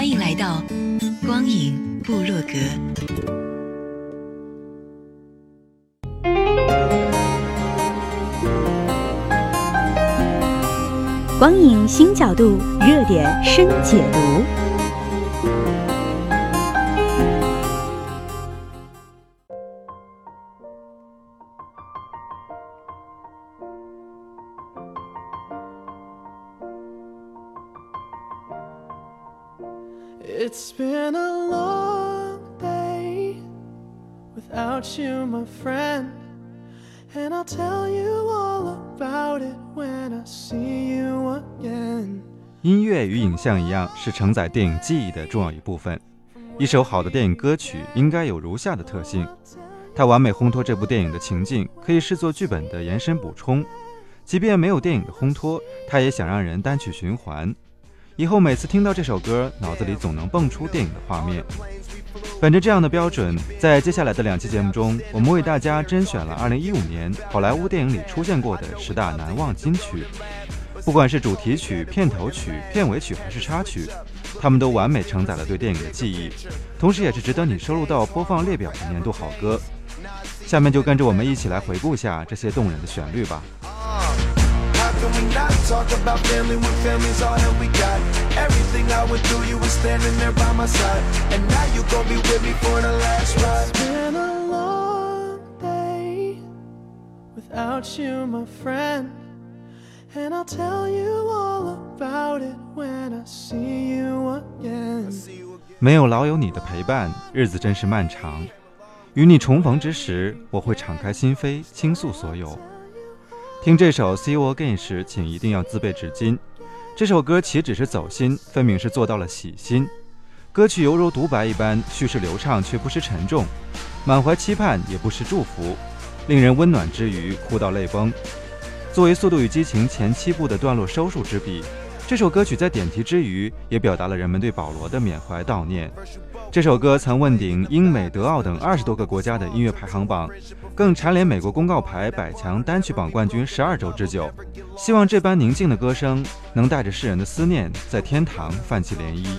欢迎来到。光影部落格，光影新角度，热点深解读。Without you, my friend. And I'll tell you all about it when I see you again. 音乐与影像一样，是承载电影记忆的重要一部分。一首好的电影歌曲应该有如下的特性：它完美烘托这部电影的情境，可以视作剧本的延伸补充；即便没有电影的烘托，它也想让人单曲循环。以后每次听到这首歌，脑子里总能蹦出电影的画面。本着这样的标准，在接下来的两期节目中，我们为大家甄选了2015年好莱坞电影里出现过的十大难忘金曲。不管是主题曲、片头曲、片尾曲还是插曲，他们都完美承载了对电影的记忆，同时也是值得你收录到播放列表的年度好歌。下面就跟着我们一起来回顾一下这些动人的旋律吧。Talk about family when family's all that we got? Everything I went through, you were standing there by my side. And now you gon' be with me for the last ride. It's been a long day without you, my friend. And I'll tell you all about it when I see you again. 没有老友你的陪伴，日子真是漫长。与你重逢之时，我会敞开心扉，倾诉所有。听这首《See You Again》时，请一定要自备纸巾。这首歌岂止是走心，分明是做到了洗心。歌曲犹如独白一般，叙事流畅却不失沉重，满怀期盼也不失祝福，令人温暖之余哭到泪崩。作为《速度与激情》前七部的段落收束之笔，这首歌曲在点题之余，也表达了人们对保罗的缅怀悼念。这首歌曾问鼎英美德奥等二十多个国家的音乐排行榜，更蝉联美国公告牌百强单曲榜冠军十二周之久。希望这般宁静的歌声能带着世人的思念，在天堂泛起涟漪。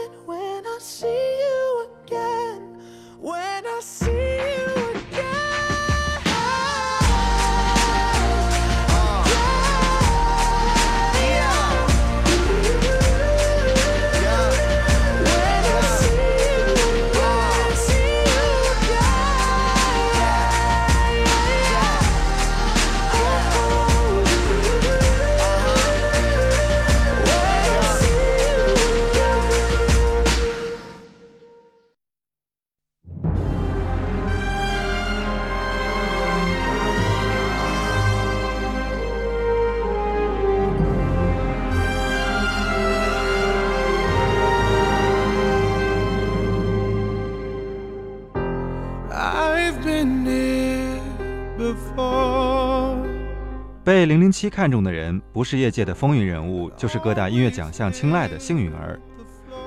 零零七看中的人，不是业界的风云人物，就是各大音乐奖项青睐的幸运儿。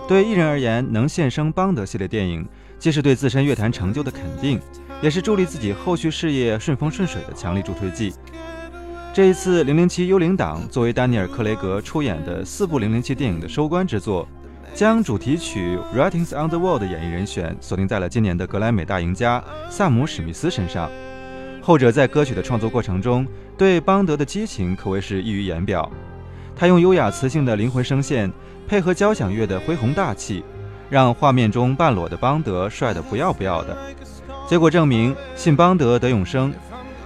对艺人而言，能现身邦德系列电影，既是对自身乐坛成就的肯定，也是助力自己后续事业顺风顺水的强力助推剂。这一次，《零零七：幽灵党》作为丹尼尔·克雷格出演的四部零零七电影的收官之作，将主题曲《Writings on the Wall》的演绎人选锁定在了今年的格莱美大赢家萨姆·史密斯身上。后者在歌曲的创作过程中，对邦德的激情可谓是溢于言表。他用优雅磁性的灵魂声线。配合交响乐的恢宏大气，让画面中半裸的邦德帅得不要不要的。结果证明，信邦德得永生。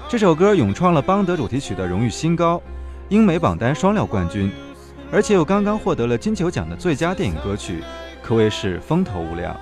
这首歌勇创了邦德主题曲的荣誉新高，英美榜单双料冠军，而且又刚刚获得了金球奖的最佳电影歌曲，可谓是风头无两。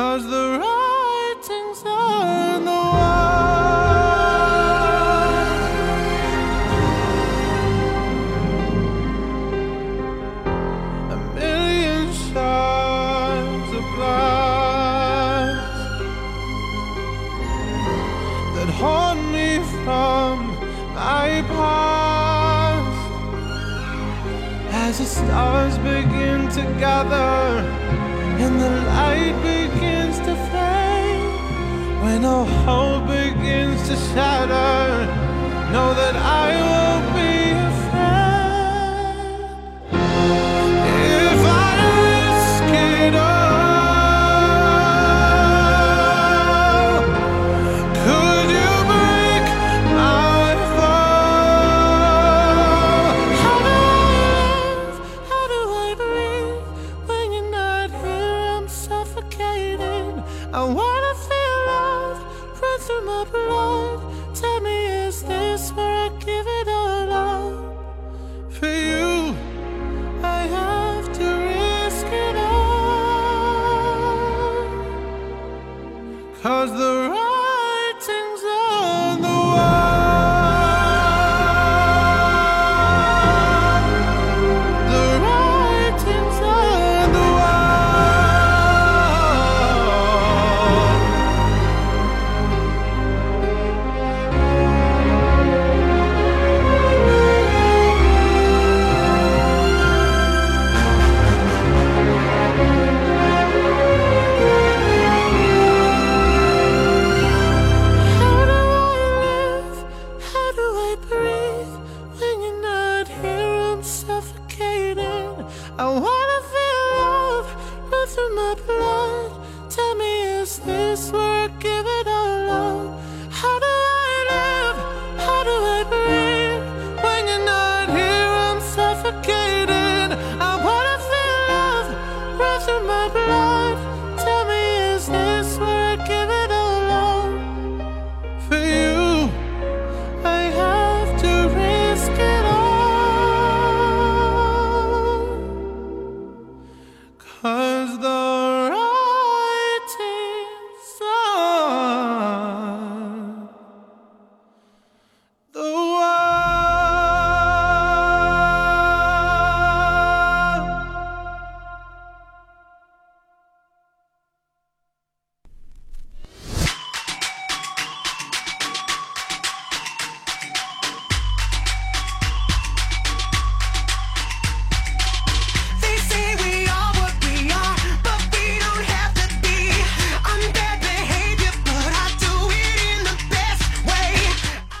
As the writing's on the wall. A million shards of glass that haunt me from my past as the stars begin to gather and the light begins to fade. When all hope begins to shatter, know that I will. Cause the Oh,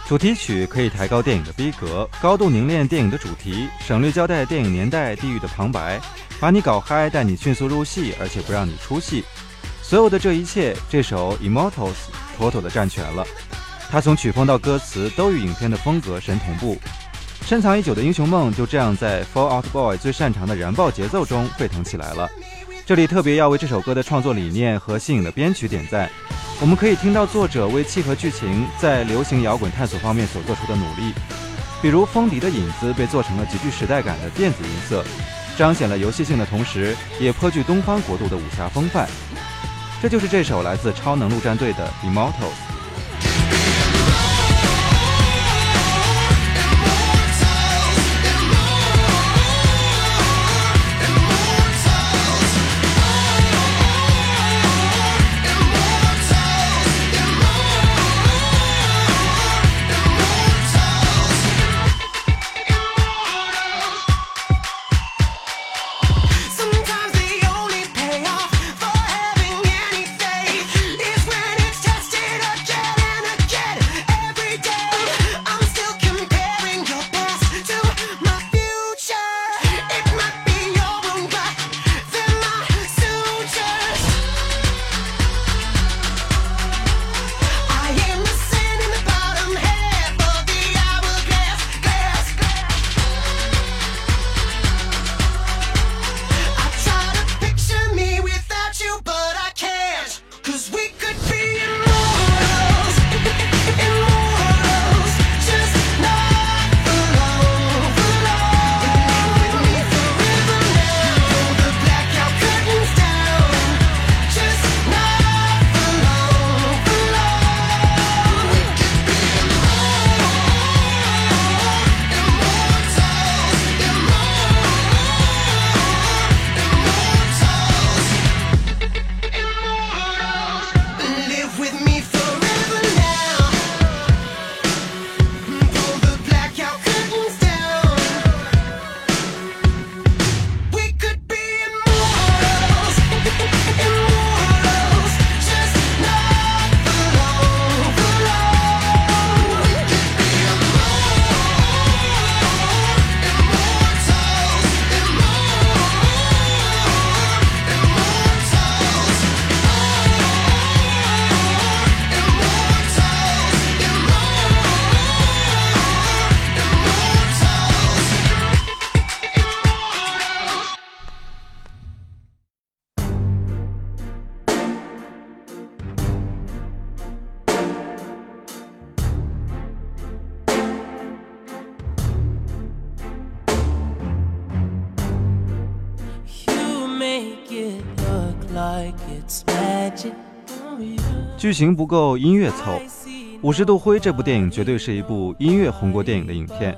主题曲可以抬高电影的逼格，高度凝练电影的主题，省略交代电影年代、地域的旁白，把你搞嗨，带你迅速入戏，而且不让你出戏。所有的这一切，这首《Immortals》妥妥的占全了。它从曲风到歌词都与影片的风格神同步。深藏已久的英雄梦就这样在《Fall Out Boy》最擅长的燃爆节奏中沸腾起来了。这里特别要为这首歌的创作理念和新颖的编曲点赞。我们可以听到作者为契合剧情，在流行摇滚探索方面所做出的努力，比如风笛的影子被做成了极具时代感的电子音色，彰显了游戏性的同时，也颇具东方国度的武侠风范。这就是这首来自超能陆战队的《Immortals》。剧情不够，音乐凑。《五十度灰》这部电影绝对是一部音乐红过电影的影片。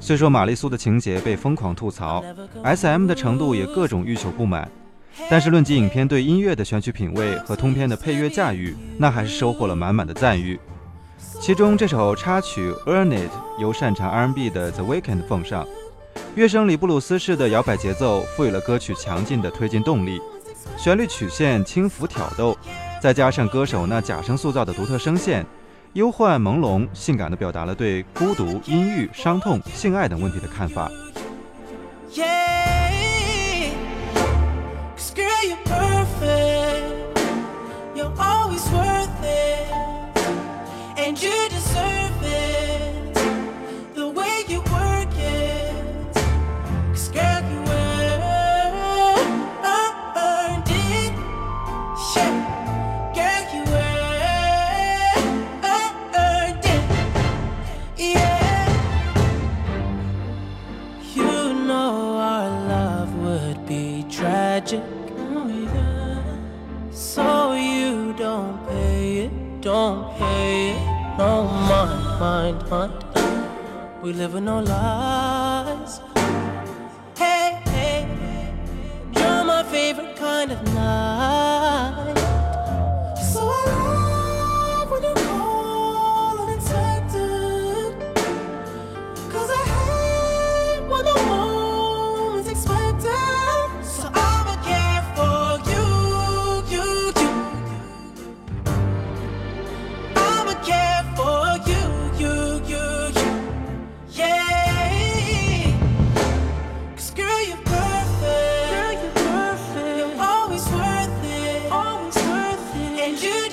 虽说玛丽苏的情节被疯狂吐槽，S.M 的程度也各种欲求不满，但是论及影片对音乐的选取品味和通篇的配乐驾驭，那还是收获了满满的赞誉。其中这首插曲《Earn It》由擅长 R&B 的 The Weeknd 奉上，乐声里布鲁斯式的摇摆节奏赋予了歌曲强劲的推进动力，旋律曲线轻浮挑逗。再加上歌手那假声塑造的独特声线，忧患朦胧，性感地表达了对孤独、阴郁、伤痛、性爱等问题的看法。yeah We live in no lies. Hey, hey, you're my favorite kind of night. you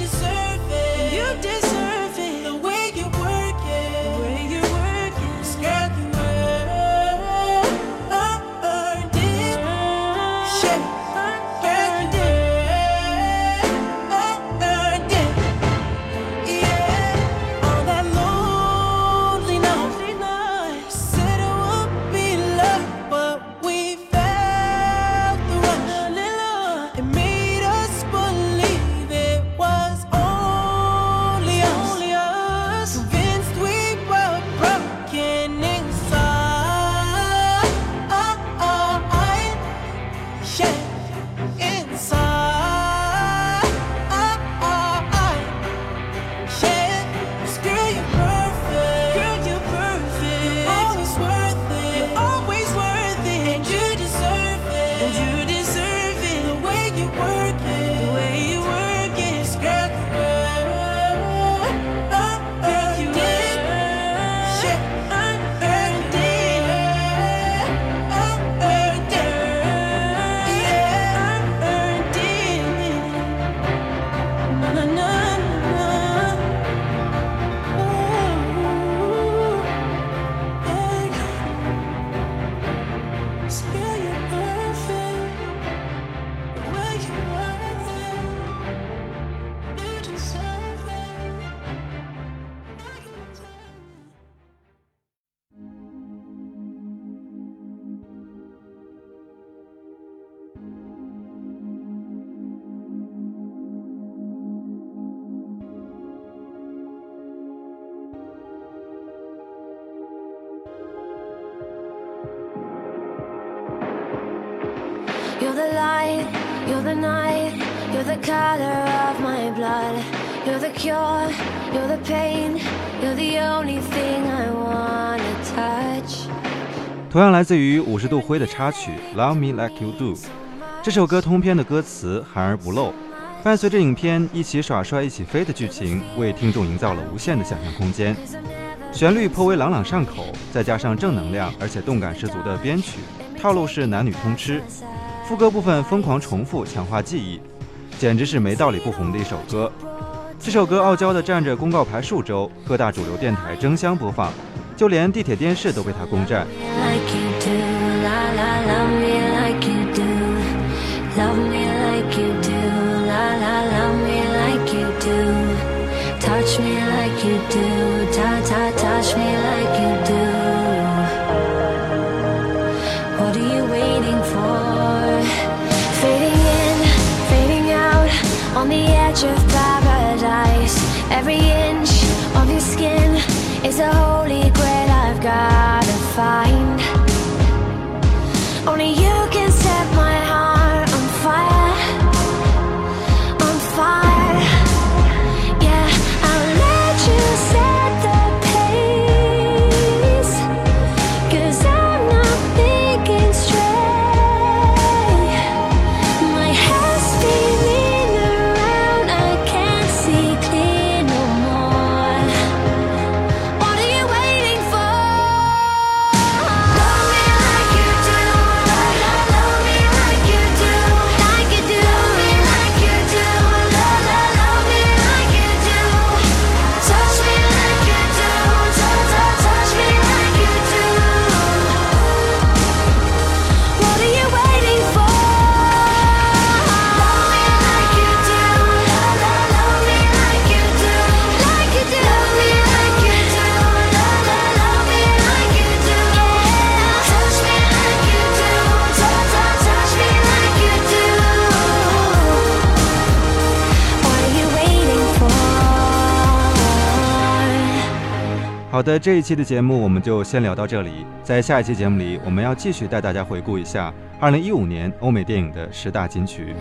You're the light, you're the night, you're the color of my blood. You're the cure. You're the pain. You're the only thing I wanna touch. 同样来自于五十度灰的插曲《Love Me Like You Do》。这首歌通篇的歌词含而不露，伴随着影片一起耍帅一起飞的剧情，为听众营造了无限的想象空间。旋律颇为朗朗上口，再加上正能量而且动感十足的编曲，套路是男女通吃。副歌部分疯狂重复，强化记忆，简直是没道理不红的一首歌。这首歌傲娇的站着公告牌数周，各大主流电台争相播放，就连地铁电视都被它攻占。love me like you do. Love me like you do, la la, love me like you do. Touch me like you do, ta ta, touch me like you do. The edge of paradise. Every inch of your skin is a holy grail I've gotta find. Only you can set my 好的，这一期的节目我们就先聊到这里。在下一期节目里，我们要继续带大家回顾一下2015年欧美电影的十大金曲。